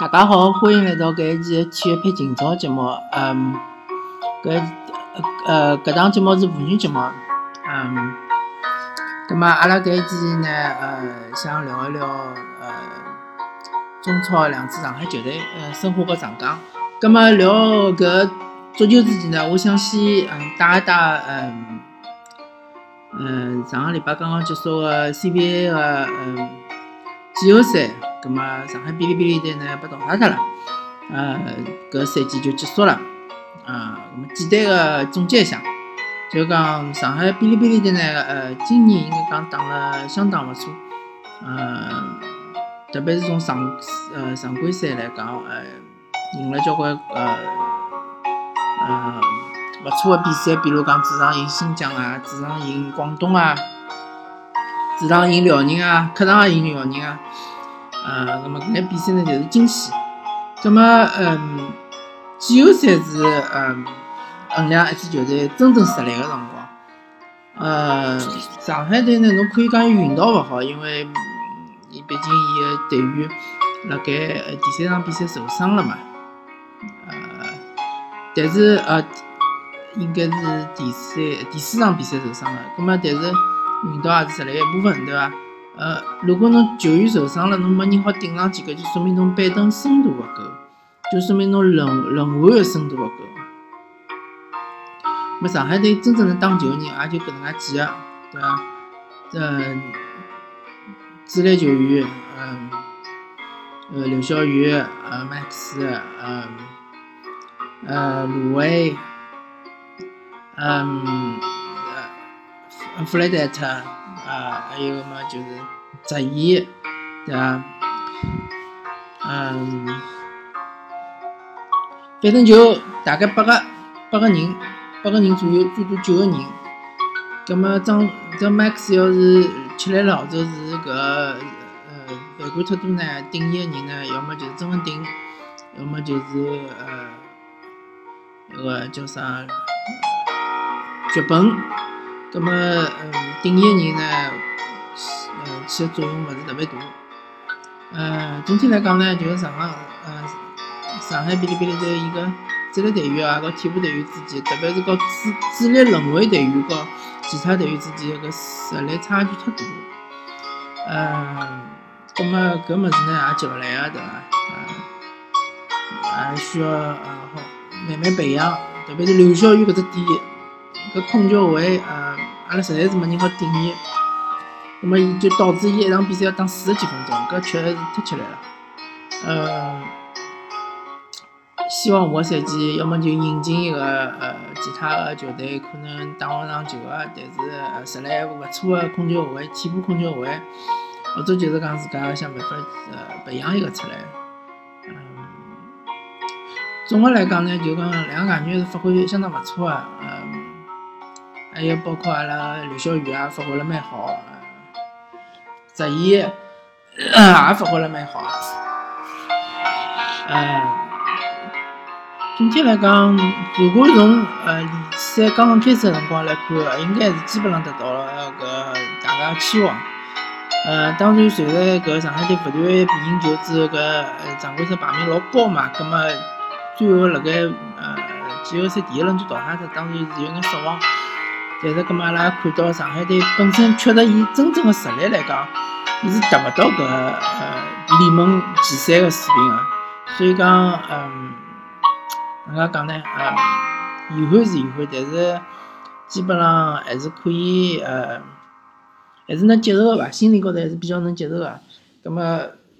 大家好，欢迎来到搿一期体育配今朝节目。嗯，搿呃搿档节目是妇女节目。嗯，葛末阿拉搿一期呢，呃，想聊一聊呃中超两支上海球队，呃，申花和上港。葛末聊搿足球之前呢，我想先嗯带一带嗯嗯上个礼拜刚刚结束的 CBA 个嗯季后赛。葛末上海哔哩哔哩队呢被淘汰脱了，呃，搿赛季就结束了，呃，葛末简单个总结一下，就讲上海哔哩哔哩队呢，呃，今年应该讲打了相当勿错，呃，特别是从常呃常规赛来讲，呃，赢了交关呃呃勿错个比赛，比如讲主场赢新疆啊，主场赢广东啊，主场赢辽宁啊，客场也赢辽宁啊。呃，那么搿比赛呢，就是惊喜。那么，嗯，季后赛是嗯衡量一支球队真正实力的辰光。呃，上海队呢，侬可以讲伊运道勿好，因为伊毕竟伊个队员辣盖第三场比赛受伤了嘛。呃，但是呃，应该是第三、第四场比赛受伤了。那么，但是运道也是实力一部分，对伐？呃，如果侬球员受伤了，侬没人好顶上去，搿就说明侬板凳深度勿够，就说明侬轮轮换个深度勿够。么上海队真正能打球个人，也就搿能介几个，对伐？呃，主力球员，嗯，呃，刘晓宇，呃，麦克斯，嗯，呃，卢威，嗯，呃，弗雷德特。啊，还有么就是泽伊，对伐？嗯，反正就大概八个八个人，八个人左右，最多九个人。葛么张这 Max 要是吃来了，或者是搿呃犯规太多呢，顶伊个人呢，要么就是曾文顶，要么就是呃那个叫啥脚本。葛么，嗯，顶一个人呢，呃，起的作用勿是特别大。呃，总体来讲呢，就是上海，呃，上海哔哩哔哩队伊个主力队员啊，和替补队员之间，特别是和主主力轮换队员和其他队员之间个实力差距太大。呃，葛么搿物事呢也急勿来个，对伐？呃，还需要呃好慢慢培养，特别是刘晓宇搿只点，搿控球位，呃。阿拉实在是没人好顶伊，那么伊就导致伊一场比赛要打四十几分钟，搿确实是太吃力了。呃，希望下个赛季要么就引进一个呃其他的球队可能打勿上球个，但是实力还勿错的控球后卫、替补控球后卫，或者就是讲自家想办法呃培养一个出来。嗯，总的来讲呢，就讲两个外援是发挥相当勿错的，还有包括阿拉刘晓宇啊，发挥了蛮好，泽伊也发挥了蛮好。嗯，总体来讲，如果从呃联赛刚刚开始的辰光来看，应该是基本上达到了搿大家期望。呃，当然随着搿上海队不断比赢球之后，搿常规赛排名老高嘛，葛末最后辣盖呃季后赛第一轮就淘汰脱，当然是有眼失望。但是，葛末阿拉看到上海队本身确实以真正的实力来讲，伊是达勿到搿呃联盟前三个水平个，所以讲，嗯，哪能讲呢？呃，遗憾是遗憾，但是基本上还是可以，呃，还是能接受个伐？心理高头还是比较能接受个。葛末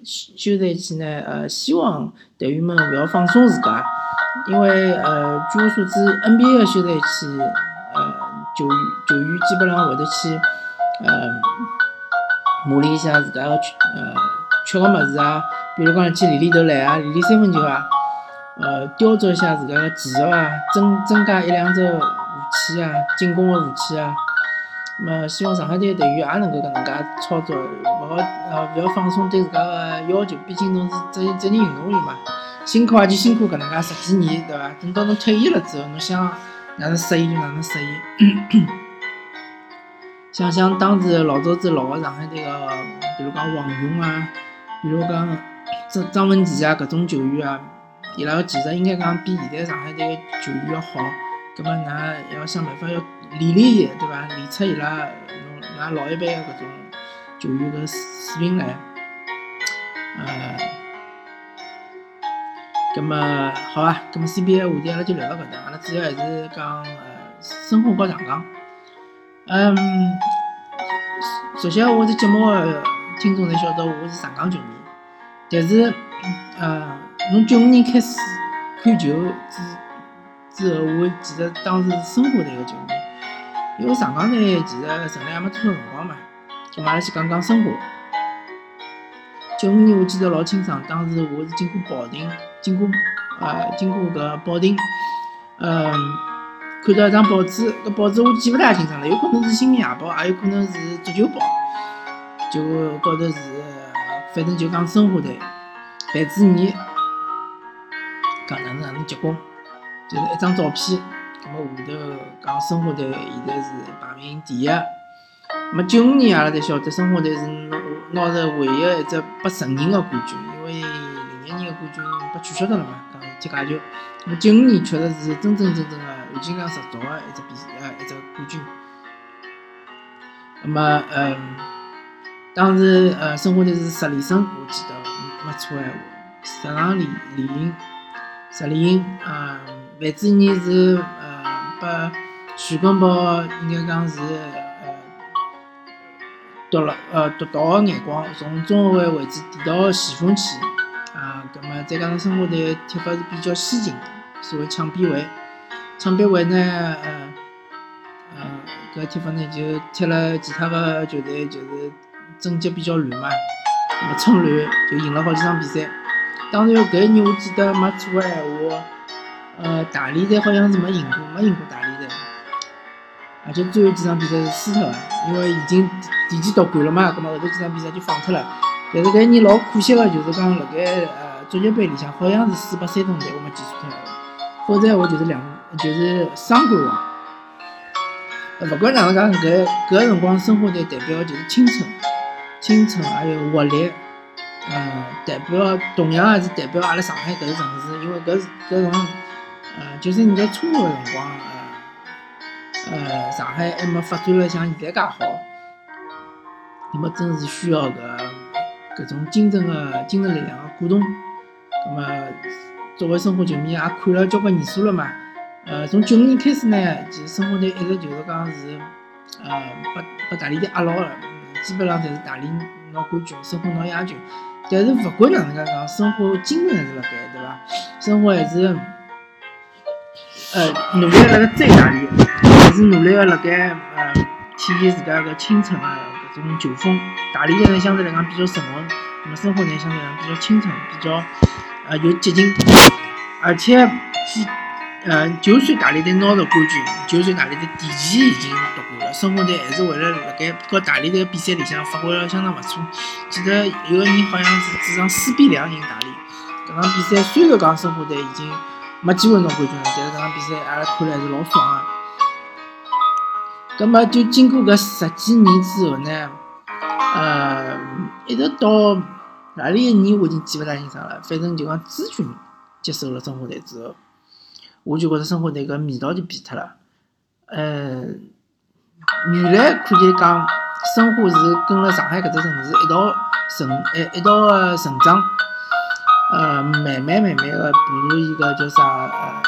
休赛期呢，呃，希望队员们勿要放松自家，因为呃，据我所知，NBA 个休赛期，球员球员基本上会得去，呃，磨练一下自家个缺呃缺个物事啊，比如讲去练练投篮啊，练练三分球啊，呃，雕琢一下自家个技术啊，增增加一两只武器啊，进攻个武器啊。那么希望上海队队员也能够搿能介操作，勿好呃勿要放松对自家个要求，毕竟侬是职业职业运动员嘛，辛苦也就辛苦搿能介十几年，对伐？等到侬退役了之后，侬想。哪能适应就哪能适应。想想当时老早子老个上海队个，比如讲王勇啊，比如讲张张文琪啊，搿种球员啊，伊拉个技术应该讲比现在上海队个球员要好。葛末㑚要想办法要练练伊，对伐？练出伊拉侬㑚老一辈个搿种球员个水平来。呃，葛末好啊，葛末 CBA 话题阿拉就聊到搿搭，阿拉主要还是讲呃申花和上港。嗯，首先我这节目个听众侪晓得我是上港球迷，但是呃，从九五年开始看球之。之后，我其实当时是申花队个球迷，因为上港队其实成立还没多少辰光嘛。咁阿拉先讲讲申花。九五年我记得老清爽，当时我是经过保定，经过呃经过搿保定，嗯，看到一张报纸，搿报纸我记勿大清爽了，有可能是《新民夜报》，也有可能是《足球报》，就高头是反正就讲申花队范志毅讲哪能哪能结棍。就是一张照片，咁么下头讲申花队现在是排名第一。么九五年阿拉才晓得申花队是拿拿着唯一一只不承认的冠军，冠军被取消掉了嘛，讲踢假球。咁么九五年确实是真真正正的含金量十足的一只比呃一只冠军。那么嗯，当时呃申花队是十里胜，我记得没错闲话，十场连连赢，十里赢啊。范志毅是呃，把徐根宝应该讲是呃，夺了呃夺到个眼光，从中后卫位置递到前锋去啊。葛么再加上申花队踢法是比较先进，所谓抢边位，抢边位呢呃呃搿踢法呢就踢了其他个球队就是阵脚比较乱嘛，葛么趁乱就赢了好几场比赛。当然搿一年我记得没错个闲话。呃，大连队好像是没赢过，没赢过大连队，而且最后几场比赛是输脱的，因为已经提前夺冠了嘛，葛末后头几场比赛就放脱了。但是搿一年老可惜个，就是讲辣盖呃足协杯里向好像是输拨山东队，我没记错脱，否则话就是两就是双冠王。勿管哪能讲，搿搿辰光申花队代表就是青春，青春还有活力，呃，代表同样也是代表阿拉上海搿个城市，因为搿搿辰光。呃，九十年代初个辰光，呃，呃，上海还没发展了像现在介好，那么真是需要搿搿种精神个精神力量个鼓动。那么作为申花球迷也看了交关年数了嘛，呃，从九五年开始呢，其实申花队一直就是讲是，呃，把把大连队压牢了，基本上侪是大连拿冠军，申花拿亚军。但是勿管哪能介讲，申花精神还是辣盖，对伐？申花还是。呃，努力辣盖追大连，还是努力个辣盖呃体现自家个青春啊这种球风。大连队呢相对来讲比较沉稳，那么申花呢相对来讲比较青春，比较呃有激情。而且是，呃，就算大连队拿着冠军，就算大连队提前已经夺冠了，申花队还是为了辣盖和大连队比赛里向发挥了相当勿错。记得有个人好像是主场四比两赢大连。搿场比赛虽然讲申花队已经。没机会拿冠军了，但是这场比赛阿拉看了还是老爽啊。葛么就经过搿十几年之后呢，呃，一直到哪里一年我已经记勿大清爽了。反正就讲朱军接手了申花队之后，我就觉着申花队搿味道就变脱了。呃，原来可以讲申花是跟了上海搿只城市一道成，一一道成长。呃，慢慢慢慢的步入一个叫啥呃，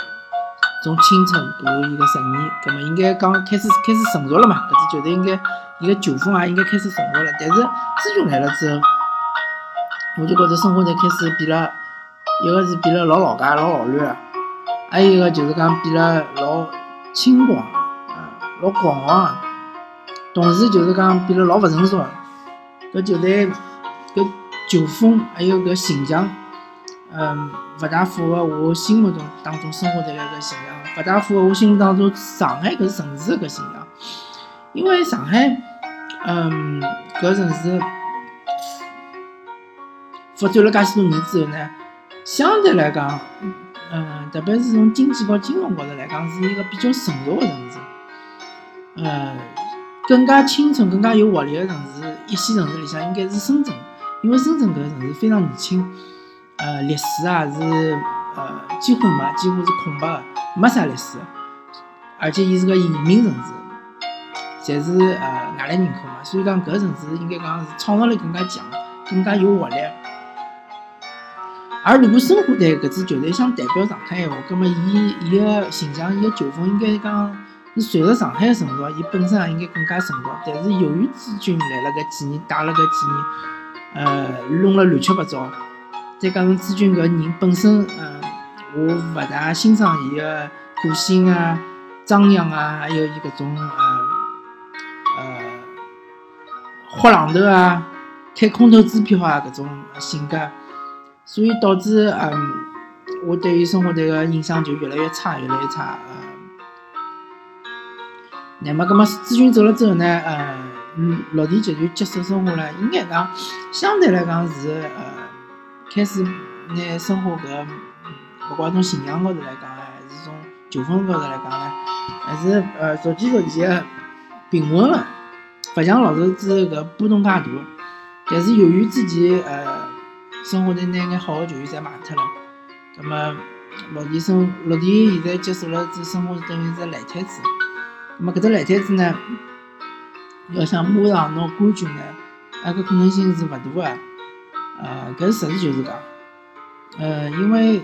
从青春步入一个成年，葛么应该讲开始开始成熟了嘛？搿支球队应该伊个球风也应该开始成熟了。但是资军来了之后，我就觉着申花队开始变了，一个是变了老老家老老乱了，还有一个就是讲变了老轻狂啊，老狂妄，同时就是讲变了老勿成熟。搿球队搿球风还有搿形象。嗯，勿大符合我心目中当中生活的那个形象，勿大符合我心目当中上海搿城市个形象。因为上海，嗯，搿城市发展了介许多年之后呢，相对来讲，嗯，特别是从经济和金融高头来讲，是一个比较成熟的城市。呃，更加青春、更加有活力的城市，一线城市里向应该是深圳，因为深圳搿个城市非常年轻。呃历史啊是呃几乎没，几乎是空白的，没啥历史，而且伊是个移民城市，侪是呃外来人口嘛，所以讲搿个城市应该讲是创造力更加强，更加有活力。而如果生活队搿支球队想代表上海闲话，葛末伊伊个形象、伊个球风应该讲是随着上海成熟，伊本身也应该更加成熟。但是由于资军来了搿几年，打了搿几年，呃，弄了乱七八糟，再加上资军搿人本身，嗯，我勿大欣赏伊个个性啊、张扬啊，还有伊搿种呃呃豁浪头啊、开空头支票啊搿种性格。所以导致，嗯，我对于生活队个印象就越来越差，越来越差。呃，那么，葛么志军走了之后呢，呃，落地集团接手生活了，应该讲相对来讲是，呃，开始拿生活搿，勿管从信仰高头来讲，还是从球风高头来讲呢，还是呃逐渐逐渐平稳了，勿像老早子搿波动介大。但是由于自己，呃。生活队拿眼好个球员侪卖脱了，葛末落地生落地现在接手了，这生活是等于是烂摊子。葛末搿只烂摊子呢，要想马上拿冠军呢，那个可能性是勿大个。呃，搿实事求是讲，呃，因为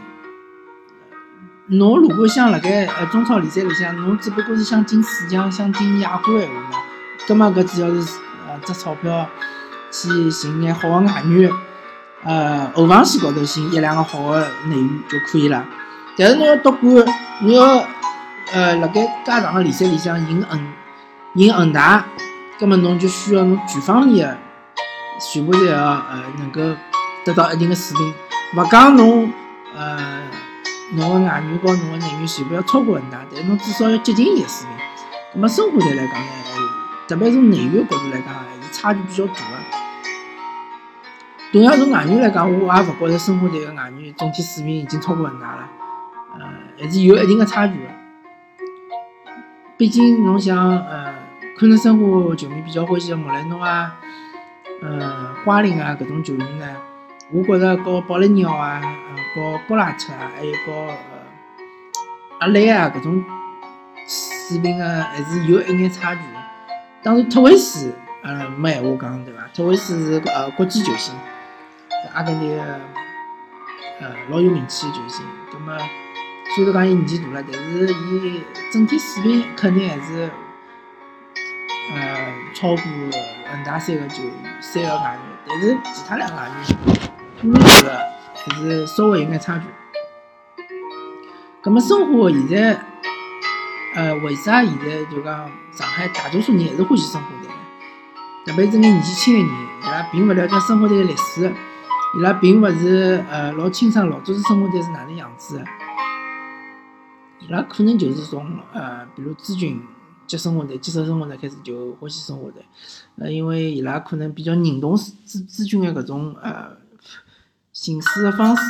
侬如果想辣盖呃中超联赛里向，侬只不过是想进四强、想进亚冠闲话呢，葛末搿主要是呃砸钞票去寻眼好个外援。呃，后防线高头寻一两个好的内援就可以了。但是侬要夺冠，侬要呃辣盖介长个联赛里向赢恒赢恒大，葛末侬就需要侬全方面的全部都要呃能够得到一定的水平。勿讲侬呃侬个外援和侬个内援全部要超过恒大，但侬至少要接近伊个水平。葛末生活队来讲呢，特别从内援角度来讲，还是差距比较大个。同样从外援来讲，我也勿觉着生活队个外援总体水平已经超过恒大了，呃，还是有一定的差距个。毕竟侬像，呃，可能生活球迷比较欢喜莫雷诺啊，呃，瓜林啊搿种球员呢，我觉着和保利尼奥啊，呃，和博拉特啊，还有和呃阿莱啊搿种水平个还是有一眼差距。当然，特维斯，呃，没闲话讲对伐？特维斯是呃国际球星。阿根廷个呃老有名气个球星，葛末虽然讲伊年纪大了，但是伊整体水平肯定还是呃超过恒大三个球三个外援，但是其他两个外援可能觉得还是稍微有眼差距。葛末申花现在呃为啥现在就讲上海大多数人还是欢喜申花队呢？特别是眼年纪轻个人，伊拉并勿了解申花队个历史。伊拉并勿是呃老清爽老早子生活队是哪能样子的，伊拉可能就是从呃比如资军接生活队、接手生活队开始就欢喜生活队，呃因为伊拉可能比较认同资资军的搿种呃行事的方式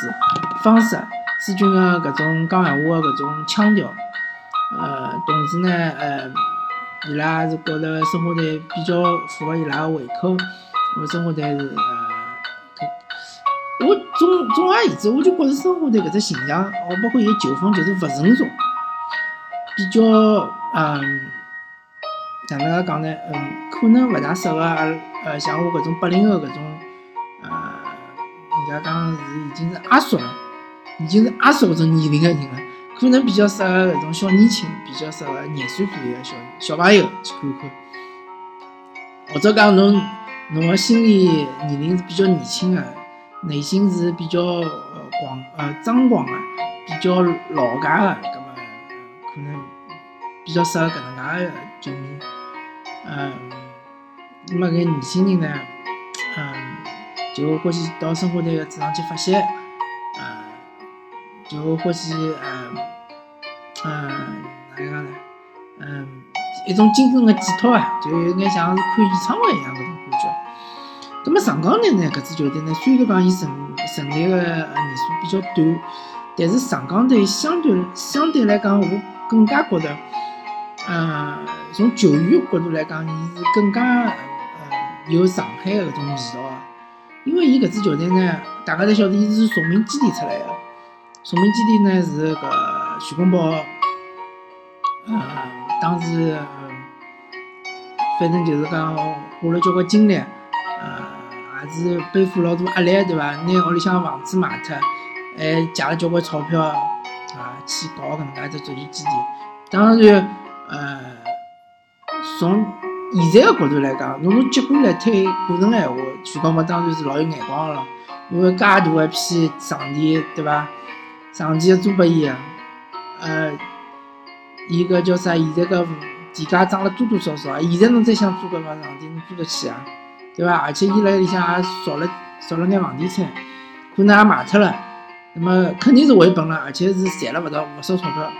方式，资军的搿种讲闲话的搿种腔调，呃同时呢呃伊拉是觉得生活队比较符合伊拉的胃口，因为生活队是呃。我总总而言之，我就觉着申花队搿只形象，哦，包括伊个球风，就是勿成熟，比较嗯，哪能介讲呢？嗯，可能勿大适合阿呃像我搿种八零后搿种呃，人家讲是已经是阿叔了，已经是阿叔搿种年龄个人了，可能比较适合搿种小年轻，比较适合廿岁左右个小小朋友去看看，或者讲侬侬个心理年龄是比较年轻个。内心是比较呃广呃张狂的，比较老家的，葛么可能比较适合搿能介个球迷。嗯，那么搿年轻人呢，嗯，就欢喜到生活队个主场去发泄，嗯，就欢喜嗯嗯哪能讲呢？嗯，一种精神的寄托啊，就有眼像是看演唱会一样搿种感觉。那么上港队呢？搿支球队呢，虽然讲伊成成立个年数比较短，但是上港队相对相对来讲，我更加觉得，呃，从球员角度来讲，伊是更加呃有上海个搿种味道。因为伊搿支球队呢，大家侪晓得，伊是崇明基地出来的。崇明基地呢是搿徐根宝，呃，当时，反正就是讲花了交关精力，呃，也是背负老多压力，对伐？拿屋里向房子卖脱，还借了交关钞票，啊，去搞搿能介一只足球基地。当然，呃，从现在个角度来讲，侬从结果来推过程个闲话，徐根宝当然是老有眼光个咯，因为介大一批场地，对伐？场地租拨伊个，呃，伊搿叫啥？现在搿地价涨了多多少少啊！现在侬再想租搿块场地，侬租得起啊？对伐？而且伊辣里向也造了造了眼房地产，可能也卖脱了，那么肯定是回本了，而且是赚了勿少勿少钞票。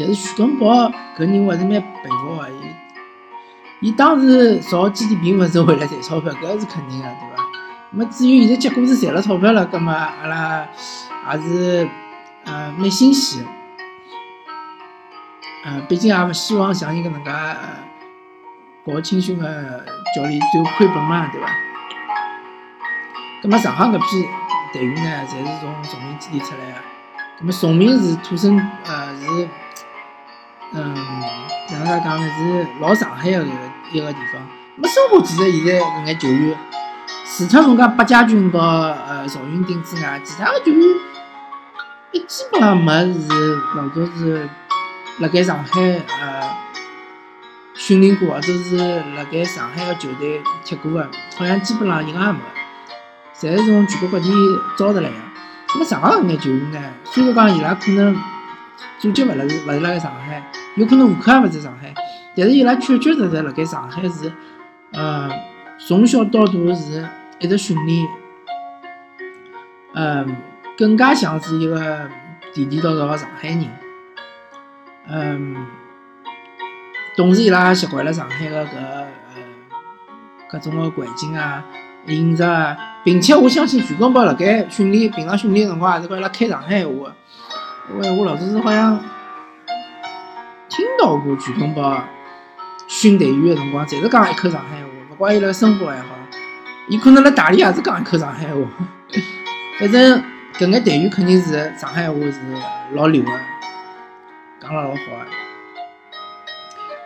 但是徐根宝搿人还是蛮佩服个，伊伊当时造基地并勿是为了赚钞票，搿是肯定个，对伐？那么至于现在结果是赚了钞票了，葛末阿拉。也是，呃，蛮欣喜个，呃，毕竟也勿希望像伊搿能介搞青训个教练最后亏本嘛，对伐？葛末上海搿批队员呢，侪是从崇明基地出来个，葛末崇明是土生，呃，是，嗯，哪能介讲呢？是老上海个一个地方。葛末申花其实现在搿眼球员，除脱侬讲八家军和呃赵云鼎之外，其他个球员。一基本上没是老早是辣盖上海呃训练过，或者是辣盖上海个球队踢过个，好像基本上一个也没，侪是从全国各地招得来个。那么上海搿眼球员呢，虽然讲伊拉可能祖籍勿辣是勿是辣盖上海，有可能户口也勿在上海，但是伊拉确确实实辣盖上海是呃从小到大是一直训练，嗯。更加像是一个地地道道的上海人，嗯，同时伊拉也习惯了上海的搿呃各种的环境啊、饮食啊，并且我相信徐根宝辣盖训练平常训练辰光也是跟伊拉开上海闲话，因为我老早是好像听到过徐根宝训队员的辰光，侪是讲一口上海话，勿管伊辣生活还好，伊可能辣大理也是讲一口上海话，反正。搿眼队员肯定是上海话是老溜个，讲了老好个。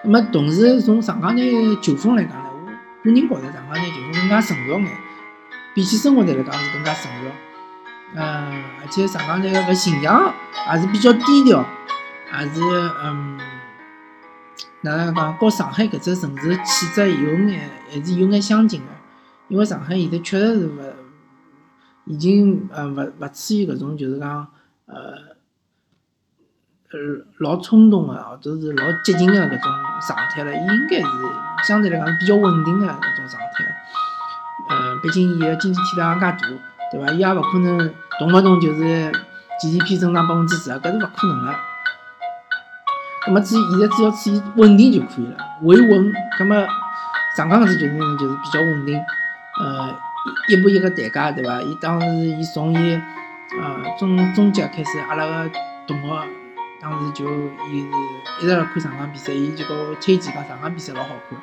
那么同时从上港队球风来讲呢，我个人觉着上港队球风更加成熟眼，比起生活队来讲是更加成熟。嗯，而且上港队个搿形象也是比较低调，也是嗯，哪能讲，和上海搿只城市气质有眼还是有眼相近个，因为上海现在确实是勿。已经呃勿勿处于搿种就是讲呃呃老冲动个，或者是老激进个搿种状态了，伊应该是相对来讲比较稳定个搿种状态。呃，毕竟伊个经济体量介大，对伐？伊也勿可能动勿动就是 GDP 增长百分之十，搿是勿可能个。葛末至于现在只要处于稳定就可以了，维稳。葛末上港搿只球队呢，就是比较稳定，呃。一步一个台阶，对伐？伊当时伊从伊呃中中甲开始，阿拉个同学当时就伊是一直辣看上港比赛，伊就跟我推荐讲上港比赛老好看，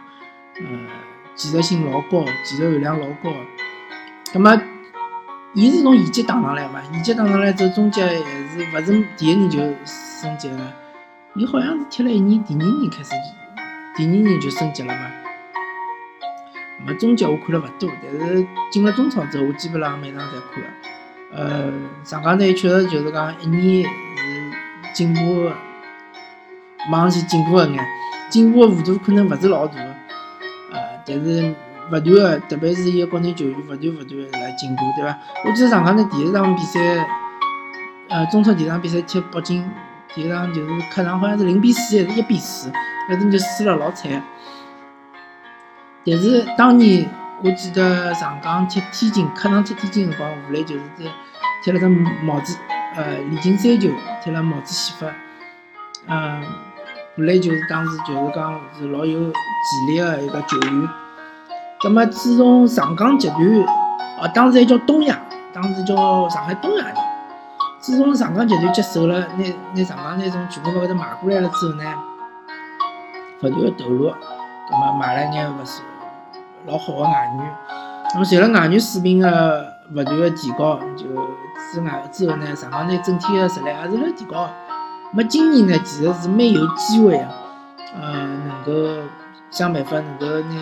呃，技术性老高，技术含量老高。葛末伊是从乙级打上来嘛，乙级打上来之后，中甲还是勿是第一年就升级了？伊好像是踢了一年，第二年开始，第二年就升级了嘛。么中甲我看了勿多，但是进了中超之后，我基本上每场侪看个。呃，上港队确实就是讲一年是进步，马上去进步一眼，进步个幅度可能勿是老大个，呃，但是勿断个，特别是伊个国内球员勿断勿断来进步，对伐？我记得上港队第一场比赛，呃，中超第一场比赛踢北京，第一场就是客场好像是零比四还是一比四，反正就输了老惨。但是当年我记得上港踢天津，客场踢天津辰光，吴磊就是在踢了只帽子，呃，李金三球踢了帽子戏法，嗯，吴磊就是当时就是讲是老有潜力的一个球员。那么自从上港集团，哦，当时还叫东亚，当时叫上海东亚队。自从上港集团接手了，拿拿上港那从全国搿头买过来了之后呢，不断投入，那么买了眼勿是。老好的外援，那么随着外援水平的勿断的提高，就之外之后呢，上港队整体的实力也是辣提高。那今年呢，其实是蛮有机会的，呃，能够想办法能够拿，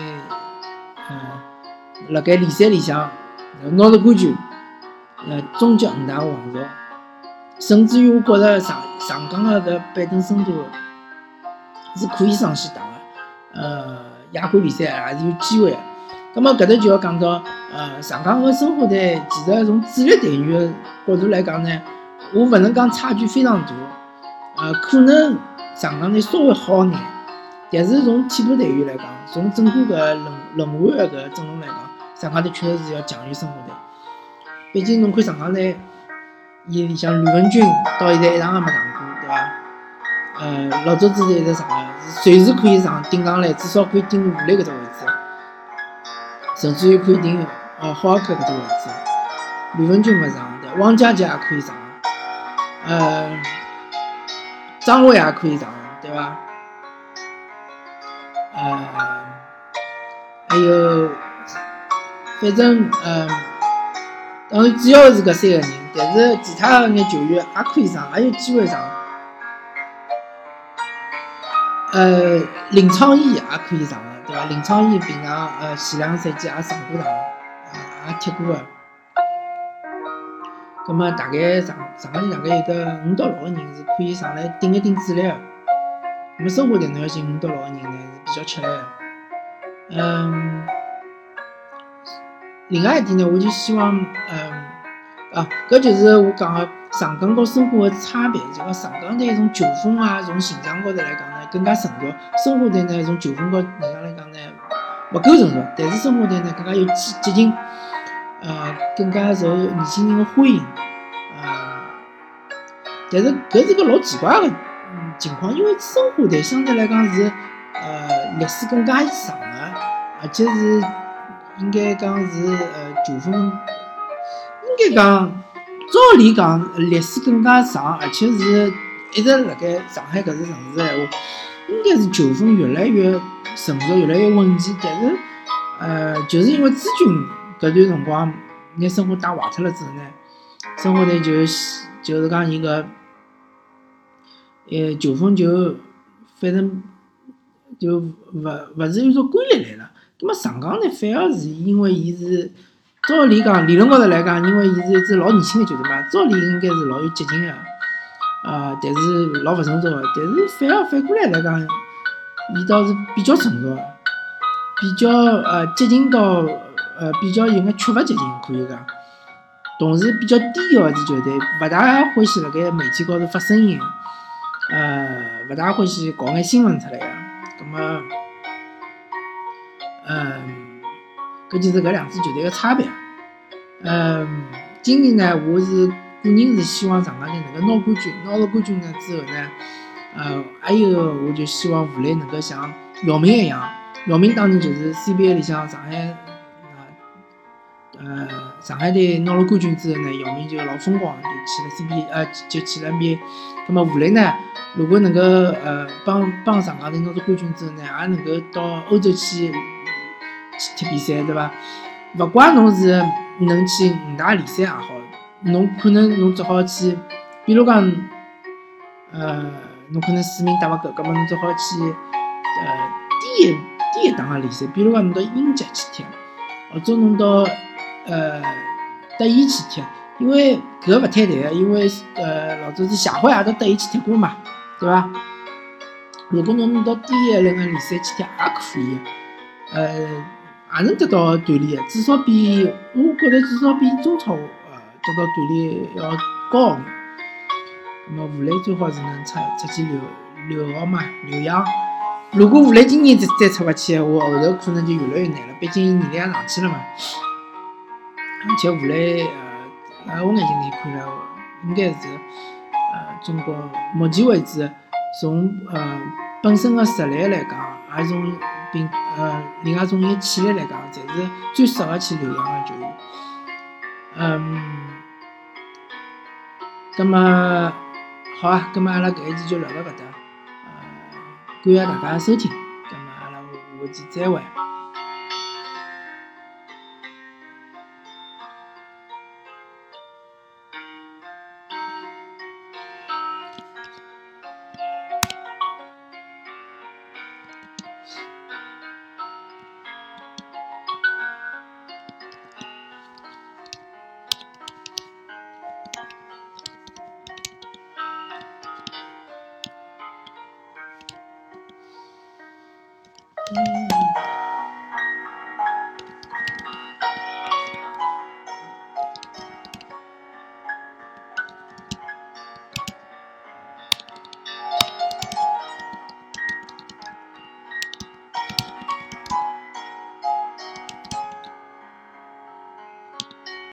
嗯，辣盖联赛里向拿到冠军，呃，终结五大王朝，甚至于我觉着上上港的搿板凳深度是可以上去打的，呃，亚冠联赛也是有机会的。那么搿搭就要讲到，呃，上港和申花队其实从主力队员的角度来讲呢，我勿能讲差距非常大。呃，可能上港队稍微好眼，但是从替补队员来讲，从整个搿轮轮换的搿阵容来讲，上港队确实是要强于申花队。毕竟侬看上港队，伊里向吕文君到现在一场也没上过，对伐？呃，老早子是一直上个，随时可以上顶上来，至少可以顶武磊搿只位置，甚至于可以顶哦霍尔克搿只位置。吕文君没上，对，汪佳佳也可以上，呃。张伟也可以上，对伐？呃，还有，反正嗯，当然主要是搿三个人，但是其他眼球员也可以上，也有机会上。呃，林昌义也可以上的，对伐？林昌义平常呃前两个赛季也上过场，也踢过的。葛末大概上上个大概有个五到六个人是可以上来顶一顶主力的。葛末申花队侬要寻五到六个人呢比较吃力。嗯，另外一点呢，我就希望，嗯，啊，搿就是我讲个上港和申花的差别，就讲上港队从球风啊，从形象高头来讲呢更加成熟，申花队呢从球风高形象来讲呢勿够成熟，但是申花队呢更加有激激情。呃，更加受年轻人的欢迎，呃，但是搿是个老奇怪的情况，因为申花队相对来讲是呃历史更加长的，而且是应该讲是呃球风，应该讲照理讲历史更加长，而且是一直辣盖上海搿座城市的闲话，应该是球风越来越成熟，越来越稳健，但是呃，就是因为资金。搿段辰光，拿生活打坏脱了之后呢，生活呢就就是讲伊个，呃，球风就反正就勿勿是按照规律来了。葛末上港呢，反而是因为伊是照理讲，理论高头来讲，因为伊是一支老年轻的球队嘛，照理应该是老有激情的，啊，但是老勿成熟的。但是反而反过来来讲，伊倒是比较成熟，比较呃接近到。呃，比较有眼缺乏激情，可以讲，同时比较低调一支球队，勿大欢喜辣盖媒体高头发声音，呃，勿大欢喜搞眼新闻出来。么，嗯，搿就是搿两支球队个差别。嗯，今年呢，我是个人是希望上港队能够拿冠军，拿了冠军呢之后呢，呃，还有我就希望武磊能够像姚明一样，姚明当年就是 CBA 里向上海。呃，上海队拿了冠军之后呢，姚明就老疯狂，就去了 CBA，呃，就去了 NBA。那么武磊呢，如果能够呃帮帮上海队拿到冠军之后呢，也能够到欧洲去去踢比赛，对伐？勿怪侬是能去五大联赛也好，侬可能侬只好去，比如讲，呃，侬可能水平打勿够，那么侬只好去呃低一低一档个联赛，比如讲侬到英甲去踢，或者侬到。呃，德乙去踢，因为搿勿太对个，因为呃老早是谢辉也到德乙去踢过嘛，对伐？如果侬到低一那个联赛去踢也可以，呃，也能得到锻炼，至少比我觉着至少比中超呃得到锻炼要高。那么吴磊最好是能出出去留留学嘛，留洋。如果吴磊今年再再出勿去，我后头可能就越来越难了，毕竟年龄也上去了嘛。而且武磊，呃，呃，我眼睛里看来，应该是，呃，中国目前为止，从呃本身的实力来讲，还是从并呃另外从伊潜力来讲，才是最适合去留洋的球员。嗯，那么好啊，那么阿拉搿一期就聊到搿搭，呃，感谢大家收听，那么阿拉下期再会。嗯。